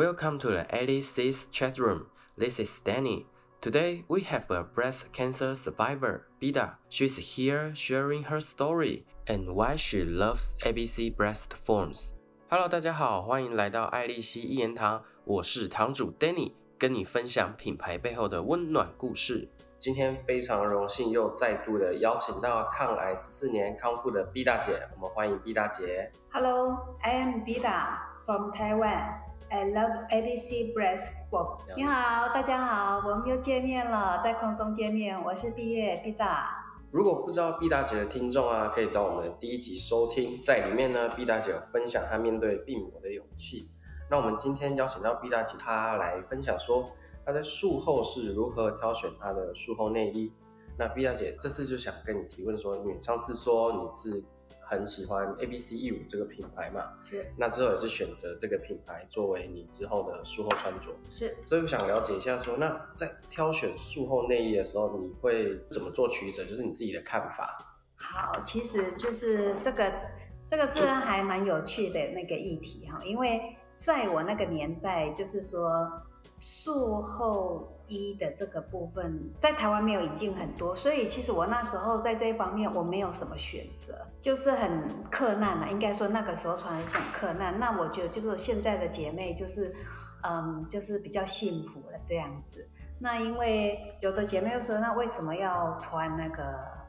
Welcome to the Alice's chat room. This is Danny. Today we have a breast cancer survivor, Bida. She's here sharing her story and why she loves ABC breast forms. Hello，大家好，欢迎来到爱丽丝一言堂，我是堂主 Danny，跟你分享品牌背后的温暖故事。今天非常荣幸又再度的邀请到抗癌十四年康复的 B 大姐，我们欢迎 B 大姐。Hello, I am Bida from Taiwan. I love ABC breast form. 你好，大家好，我们又见面了，在空中见面，我是毕月 Bida。如果不知道毕大姐的听众啊，可以到我们的第一集收听，在里面呢毕大姐有分享她面对病魔的勇气。那我们今天邀请到毕大姐，她来分享说她在术后是如何挑选她的术后内衣。那毕大姐这次就想跟你提问说，你上次说你是很喜欢 A B C E 五这个品牌嘛？是那之后也是选择这个品牌作为你之后的术后穿着。是，所以我想了解一下说那在挑选术后内衣的时候，你会怎么做取舍？就是你自己的看法。好，其实就是这个，这个是还蛮有趣的那个议题哈，因为在我那个年代，就是说术后衣的这个部分，在台湾没有引进很多，所以其实我那时候在这一方面我没有什么选择，就是很克难啊，应该说那个时候穿的是很克难。那我觉得就是现在的姐妹就是，嗯，就是比较幸福了这样子。那因为有的姐妹又说，那为什么要穿那个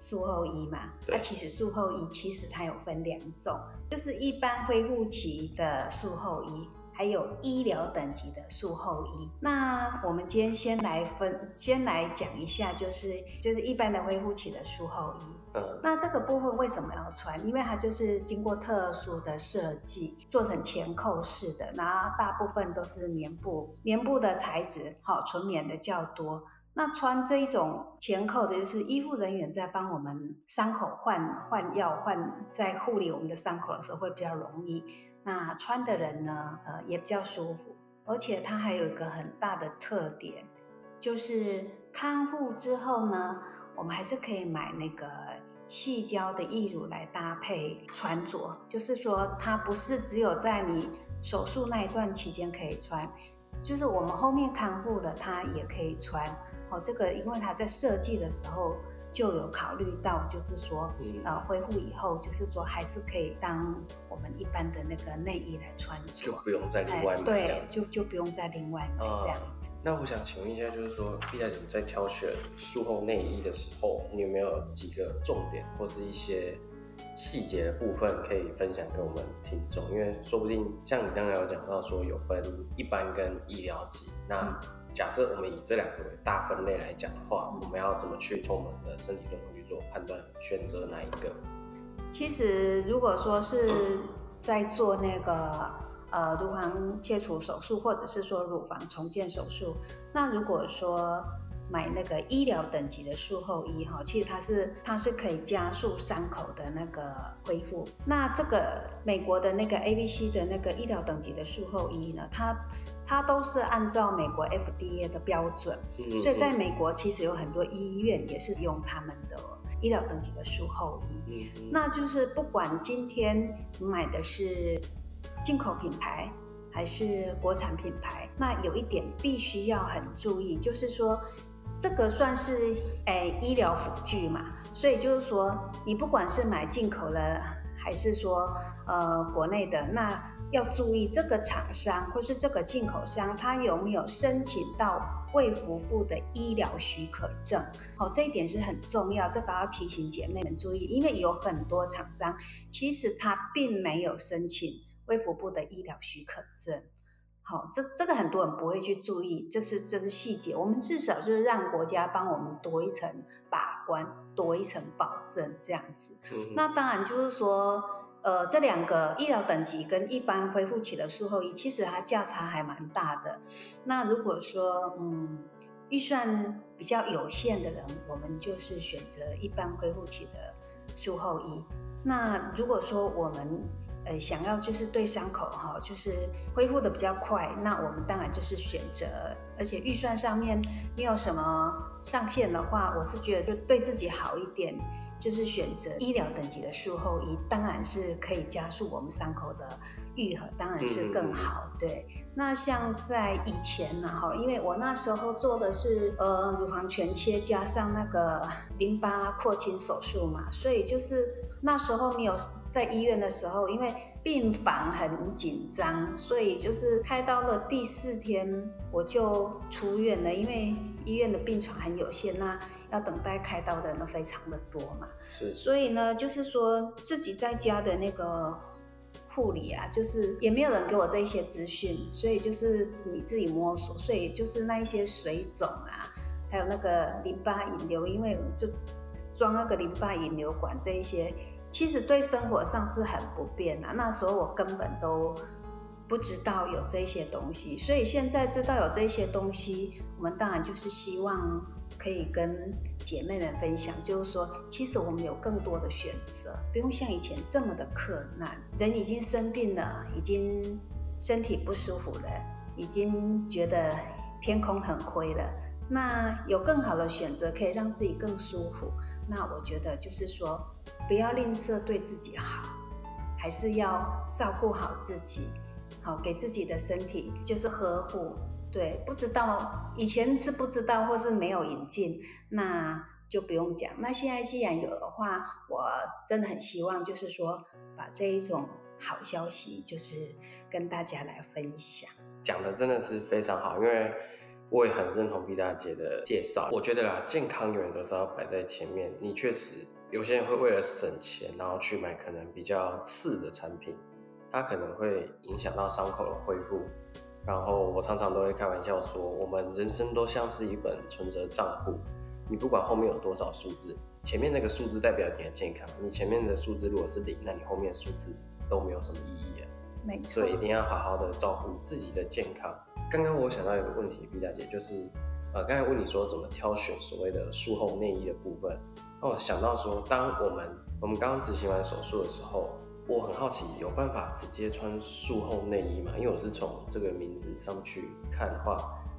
术后衣嘛？对那其实术后衣其实它有分两种，就是一般恢复期的术后衣，还有医疗等级的术后衣。那我们今天先来分，先来讲一下，就是就是一般的恢复期的术后衣。嗯，那这个部分为什么要穿？因为它就是经过特殊的设计，做成前扣式的，然后大部分都是棉布，棉布的材质，好纯棉的较多。那穿这一种前扣的，就是医护人员在帮我们伤口换换药、换在护理我们的伤口的时候会比较容易。那穿的人呢，呃，也比较舒服，而且它还有一个很大的特点，就是康复之后呢，我们还是可以买那个细胶的义乳来搭配穿着，就是说它不是只有在你手术那一段期间可以穿，就是我们后面康复了它也可以穿。哦，这个因为它在设计的时候就有考虑到，就是说嗯呃恢复以后，就是说还是可以当我们一般的那个内衣来穿着。就不用再另外买对。就就不用再另外买啊这样子。那我想请问一下，就是说毕大姐在挑选术后内衣的时候，你有没有几个重点或是一些细节的部分可以分享给我们听众？因为说不定像你刚才有讲到说有分一般跟医疗级，那假设我们以这两个为大分类来讲的话，我们要怎么去从我们的身体状况去做判断，选择哪一个？其实如果说是在做那个呃乳房切除手术，或者是说乳房重建手术，那如果说买那个医疗等级的术后衣哈，其实它是它是可以加速伤口的那个恢复。那这个美国的那个 A B C 的那个医疗等级的术后衣呢，它它都是按照美国 F D A 的标准，嗯所以在美国其实有很多医院也是用他们的医疗等级的术后那就是不管今天你买的是进口品牌还是国产品牌，那有一点必须要很注意，就是说这个算是诶医疗辅具嘛，所以就是说你不管是买进口的还是说呃国内的，那要注意这个厂商或是这个进口商他有没有申请到卫福部的医疗许可证。好，这一点是很重要，这个要提醒姐妹们注意，因为有很多厂商其实他并没有申请卫福部的医疗许可证。好，这这个很多人不会去注意，这是这是细节。我们至少就是让国家帮我们多一层把关，多一层保证，这样子。嗯那当然就是说，呃，这两个医疗等级跟一般恢复期的术后医，其实它价差还蛮大的。那如果说，嗯，预算比较有限的人，我们就是选择一般恢复期的术后医。那如果说我们呃想要就是对伤口哈，就是恢复的比较快，那我们当然就是选择，而且预算上面没有什么上限的话，我是觉得就对自己好一点，就是选择医疗等级的术后医，当然是可以加速我们伤口的愈合，当然是更好。对，那像在以前呢，哈，因为我那时候做的是呃乳房全切加上那个淋巴扩清手术嘛，所以就是那时候没有在医院的时候，因为病房很紧张，所以就是开刀了第四天我就出院了，因为医院的病床很有限，那要等待开刀的人非常的多嘛，是，所以呢，就是说自己在家的那个。护理啊，就是也没有人给我这一些资讯，所以就是你自己摸索。所以就是那一些水肿啊，还有那个淋巴引流，因为就装那个淋巴引流管这一些，其实对生活上是很不便啊。那时候我根本都不知道有这些东西，所以现在知道有这些东西，我们当然就是希望。可以跟姐妹们分享，就是说，其实我们有更多的选择，不用像以前这么的困难。人已经生病了，已经身体不舒服了，已经觉得天空很灰了。那有更好的选择，可以让自己更舒服。那我觉得就是说，不要吝啬对自己好，还是要照顾好自己，好给自己的身体就是呵护。对，不知道以前是不知道，或是没有引进，那就不用讲。那现在既然有的话，我真的很希望，就是说把这一种好消息，就是跟大家来分享。讲的真的是非常好，因为我也很认同毕大姐的介绍。我觉得啦，健康永远都是要摆在前面。你确实有些人会为了省钱，然后去买可能比较次的产品，它可能会影响到伤口的恢复。然后我常常都会开玩笑说，我们人生都像是一本存折账户，你不管后面有多少数字，前面那个数字代表你的健康，你前面的数字如果是零，那你后面的数字都没有什么意义啊。没错。所以一定要好好的照顾自己的健康。刚刚我想到一个问题，毕大姐就是，呃，刚才问你说怎么挑选所谓的术后内衣的部分，那我想到说，当我们我们刚刚执行完手术的时候。我很好奇，有办法直接穿术后内衣吗？因为我是从这个名字上去看的话，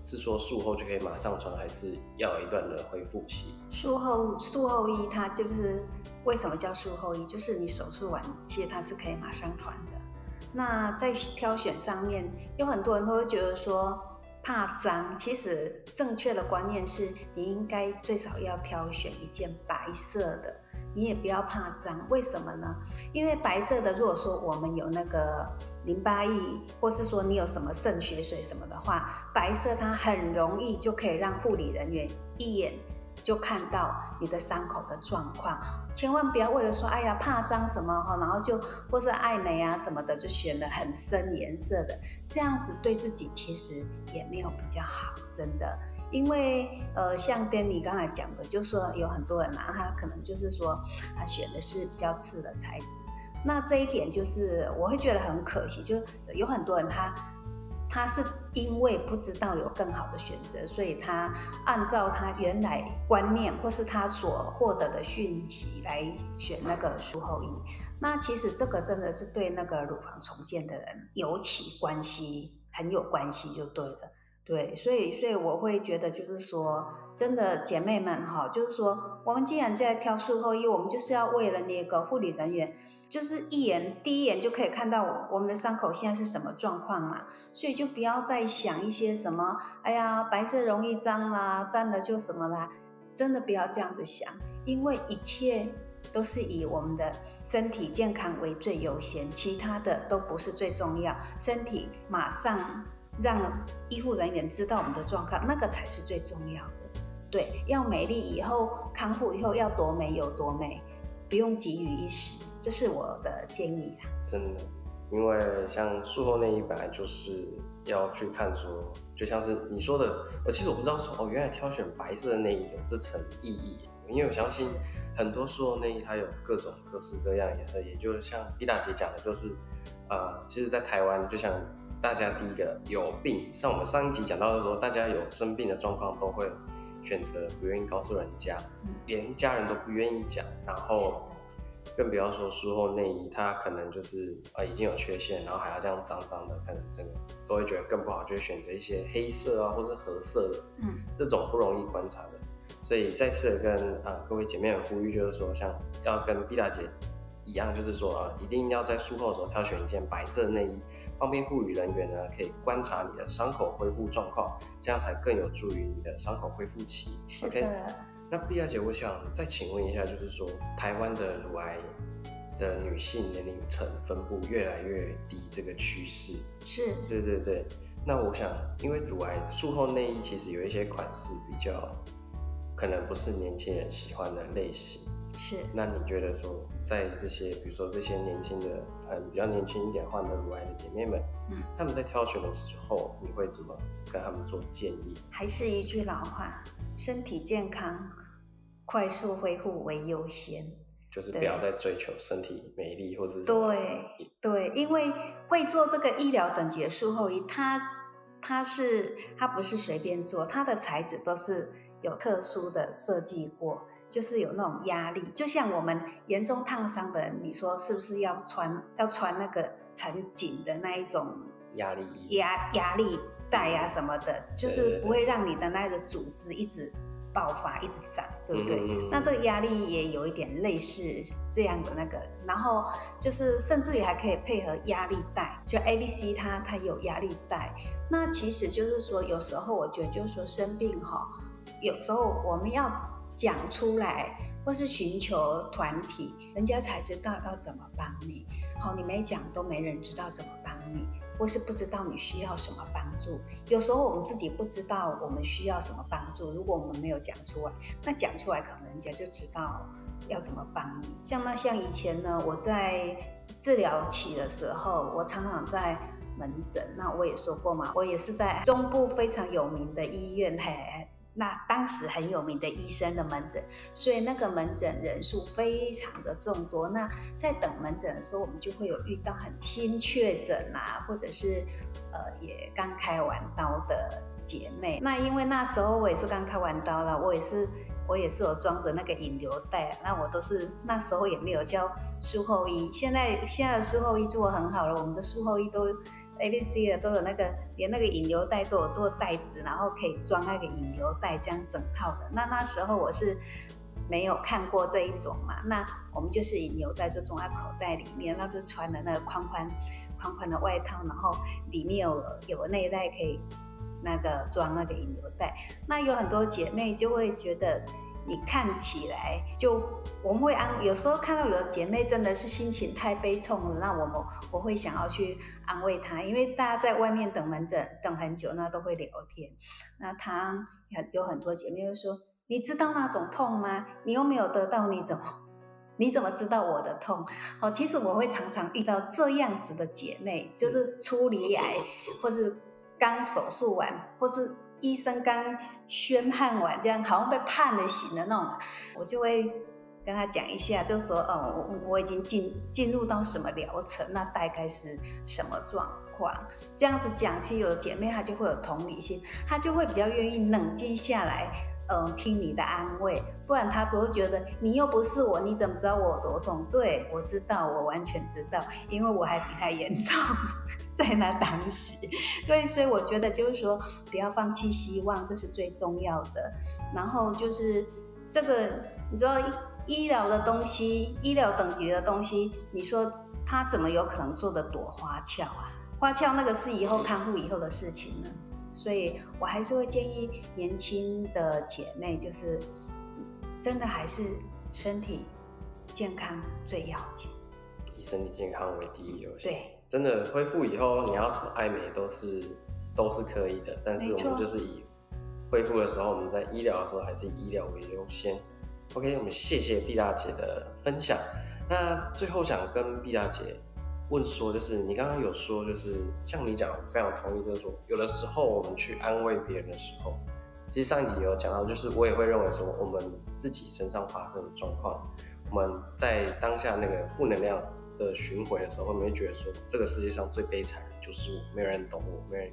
是说术后就可以马上穿，还是要有一段的恢复期？术后术后衣它就是为什么叫术后衣？就是你手术完，其实它是可以马上穿的。那在挑选上面，有很多人都会觉得说怕脏，其实正确的观念是你应该最少要挑选一件白色的。你也不要怕脏，为什么呢？因为白色的，如果说我们有那个淋巴液，或是说你有什么肾血水什么的话，白色它很容易就可以让护理人员一眼就看到你的伤口的状况。千万不要为了说哎呀怕脏什么哈，然后就或是爱美啊什么的，就选了很深颜色的，这样子对自己其实也没有比较好，真的。因为呃，像 Danny 刚才讲的，就是说有很多人啊，他可能就是说他选的是比较次的材质，那这一点就是我会觉得很可惜，就有很多人他他是因为不知道有更好的选择，所以他按照他原来观念或是他所获得的讯息来选那个术后衣，那其实这个真的是对那个乳房重建的人尤其关系很有关系，就对了。对，所以所以我会觉得，就是说，真的姐妹们哈，就是说，我们既然在挑术后衣，我们就是要为了那个护理人员，就是一眼第一眼就可以看到我们的伤口现在是什么状况嘛，所以就不要再想一些什么，哎呀，白色容易脏啦，脏了就什么啦，真的不要这样子想，因为一切都是以我们的身体健康为最优先，其他的都不是最重要，身体马上。让医护人员知道我们的状况，那个才是最重要的。对，要美丽以后康复以后要多美有多美，不用急于一时，这是我的建议啦。真的，因为像术后内衣本来就是要去看说，就像是你说的，我其实我不知道说哦，原来挑选白色的内衣有这层意义，因为我相信很多术后内衣它有各种各式各样颜色，也就像毕大姐讲的，就是呃，其实，在台湾就像。大家第一个有病，像我们上一集讲到的时候，大家有生病的状况都会选择不愿意告诉人家，连家人都不愿意讲，然后更不要说术后内衣，它可能就是呃已经有缺陷，然后还要这样脏脏的，可能整个都会觉得更不好，就会选择一些黑色啊或是褐色的，嗯，这种不容易观察的，所以再次跟啊各位姐妹们呼吁，就是说像要跟毕大姐一样，就是说啊一定要在术后的时候挑选一件白色内衣。方便护理人员呢可以观察你的伤口恢复状况，这样才更有助于你的伤口恢复期。OK，。那碧雅姐，我想再请问一下，就是说台湾的乳癌的女性年龄层分布越来越低这个趋势，是对对对。那我想，因为乳癌术后内衣其实有一些款式比较可能不是年轻人喜欢的类型，是。那你觉得说，在这些比如说这些年轻的，嗯，比较年轻一点患的乳癌的姐妹们，嗯，他们在挑选的时候，你会怎么跟他们做建议？还是一句老话。身体健康、快速恢复为优先，就是不要再追求身体美丽或是对对，因为会做这个医疗等级的术后医，它它是它不是随便做，它的材质都是有特殊的设计过，就是有那种压力，就像我们严重烫伤的人，你说是不是要穿要穿那个很紧的那一种压力压压力？带呀什么的，就是不会让你的那个组织一直爆发、一直长，对不对？那这个压力也有一点类似这样的那个，然后就是甚至于还可以配合压力带，就 A、B、C 它它有压力带。那其实就是说，有时候我觉得就是说生病哈，有时候我们要讲出来，或是寻求团体，人家才知道要怎么帮你。好，你没讲都没人知道怎么帮你。或是不知道你需要什么帮助，有时候我们自己不知道我们需要什么帮助。如果我们没有讲出来，那讲出来可能人家就知道要怎么帮你。像那像以前呢，我在治疗期的时候，我常常在门诊。那我也说过嘛，我也是在中部非常有名的医院嘿。那当时很有名的医生的门诊，所以那个门诊人数非常的众多。那在等门诊的时候，我们就会有遇到很新确诊啊，或者是呃也刚开完刀的姐妹。那因为那时候我也是刚开完刀了，我也是我也是有装着那个引流袋。那我都是那时候也没有叫术后医，现在现在的术后医做很好了，我们的术后医都。A、B、C 的都有那个，连那个引流带都有做袋子，然后可以装那个引流带，这样整套的。那那时候我是没有看过这一种嘛，那我们就是引流带就装在口袋里面，那就穿的那个宽宽宽宽的外套，然后里面有有内袋可以那个装那个引流带。那有很多姐妹就会觉得。你看起来就我们会安，有时候看到有的姐妹真的是心情太悲痛了，那我们我会想要去安慰她，因为大家在外面等门诊等很久，那都会聊天。那她有很多姐妹会说：“你知道那种痛吗？你又没有得到，你怎么你怎么知道我的痛？”好，其实我会常常遇到这样子的姐妹，就是出离癌，或是刚手术完，或是。医生刚宣判完，这样好像被判了刑的那种，我就会跟他讲一下，就说，哦，我我已经进进入到什么疗程，那大概是什么状况？这样子讲，其实有的姐妹她就会有同理心，她就会比较愿意冷静下来。嗯，听你的安慰，不然他都觉得你又不是我，你怎么知道我有多痛？对我知道，我完全知道，因为我还比他严重，在那当时。对，所以我觉得就是说，不要放弃希望，这是最重要的。然后就是这个，你知道医疗的东西，医疗等级的东西，你说他怎么有可能做的多花俏啊？花俏那个是以后康复以后的事情呢。所以我还是会建议年轻的姐妹，就是真的还是身体健康最要紧，以身体健康为第一优先。对，真的恢复以后，你要怎么爱美都是都是可以的，但是我们就是以恢复的时候，我们在医疗的时候还是以医疗为优先。OK，我们谢谢毕大姐的分享。那最后想跟毕大姐。问说，就是你刚刚有说，就是像你讲，非常同意，就是说，有的时候我们去安慰别人的时候，其实上一集有讲到，就是我也会认为说，我们自己身上发生的状况，我们在当下那个负能量的巡回的时候，会不会觉得说，这个世界上最悲惨的就是我，没有人懂我，没人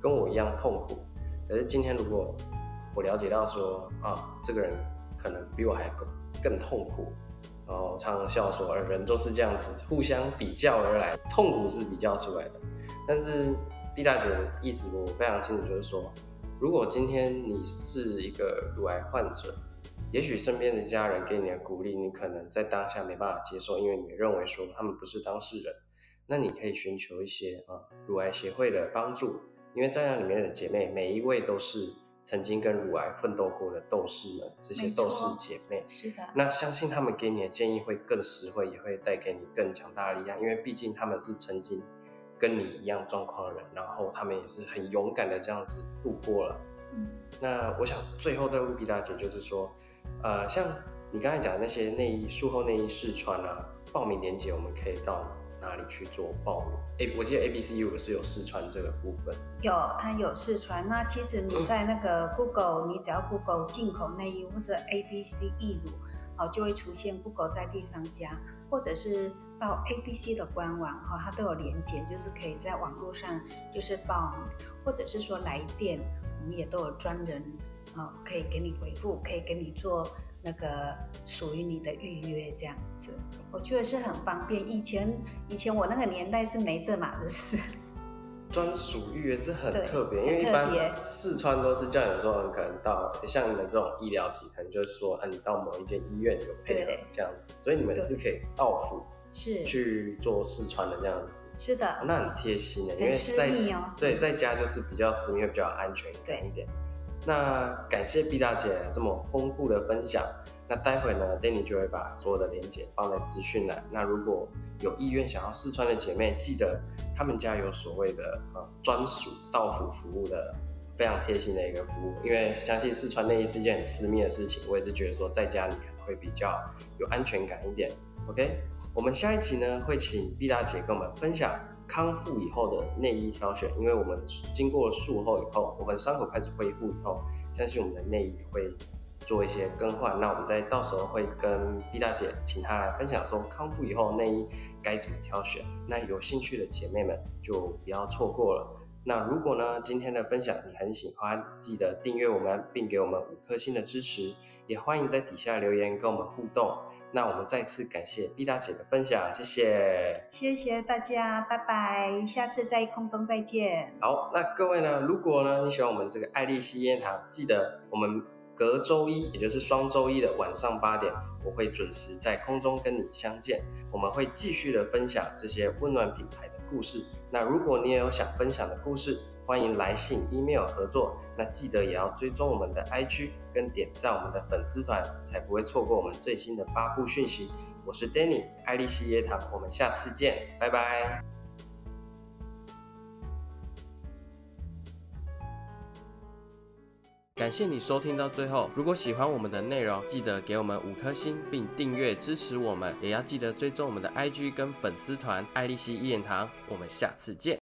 跟我一样痛苦。可是今天如果我了解到说，啊，这个人可能比我还更更痛苦。然后常常笑说，而人都是这样子，互相比较而来，痛苦是比较出来的。但是毕大姐的意思我非常清楚，就是说，如果今天你是一个乳癌患者，也许身边的家人给你的鼓励，你可能在当下没办法接受，因为你认为说他们不是当事人。那你可以寻求一些啊乳癌协会的帮助，因为在那里面的姐妹每一位都是曾经跟乳癌奋斗过的斗士们，这些斗士姐妹。是的。那相信他们给你的建议会更实惠，也会带给你更强大的力量，因为毕竟他们是曾经跟你一样状况的人，然后他们也是很勇敢的这样子度过了。嗯。那我想最后再问毕大姐，就是说，呃，像你刚才讲的那些内衣术后内衣试穿啊，报名链接我们可以到哪里去做报名？哎，我记得 A B C 如果是有试穿这个部分，有，它有试穿。那其实你在那个 Google，你只要 Google 进口内衣或者 A B C 义乳，哦，就会出现 Google 在地商家，或者是到 A B C 的官网，哈，它都有连接，就是可以在网络上就是报名，或者是说来电，我们也都有专人，哦，可以给你回复，可以给你做。那个属于你的预约这样子，我觉得是很方便。以前以前我那个年代是没这码的事。专属预约这很特别，因为一般四川都是叫你说可能到像你们这种医疗级，可能就是说，嗯，你到某一间医院有配合这样子，所以你们是可以到付是去做四川的这样子。是的，那很贴心的，因为在对在家就是比较私密，会比较安全感一点。那感谢毕大姐这么丰富的分享。那待会呢，Danny 就会把所有的链接放在资讯栏。那如果有意愿想要试穿的姐妹，记得他们家有所谓的呃专属到府服务的非常贴心的一个服务。因为相信试穿内衣是一件很私密的事情，我也是觉得说在家里可能会比较有安全感一点。OK，我们下一集呢会请毕大姐跟我们分享。康复以后的内衣挑选，因为我们经过术后以后，我们伤口开始恢复以后，相信我们的内衣会做一些更换。那我们在到时候会跟毕大姐请她来分享说康复以后内衣该怎么挑选。那有兴趣的姐妹们就不要错过了。那如果呢今天的分享你很喜欢，记得订阅我们并给我们五颗星的支持，也欢迎在底下留言跟我们互动。那我们再次感谢毕大姐的分享，谢谢，谢谢大家，拜拜，下次在空中再见。好，那各位呢，如果呢你喜欢我们这个爱丽丝烟堂，记得我们隔周一，也就是双周一的晚上八点，我会准时在空中跟你相见，我们会继续的分享这些温暖品牌的故事。那如果你也有想分享的故事，欢迎来信、email 合作，那记得也要追踪我们的 IG 跟点赞我们的粉丝团，才不会错过我们最新的发布讯息。我是 Danny，爱丽丝椰糖，我们下次见，拜拜。感谢你收听到最后，如果喜欢我们的内容，记得给我们五颗星并订阅支持我们，也要记得追踪我们的 IG 跟粉丝团爱丽丝一言堂。我们下次见。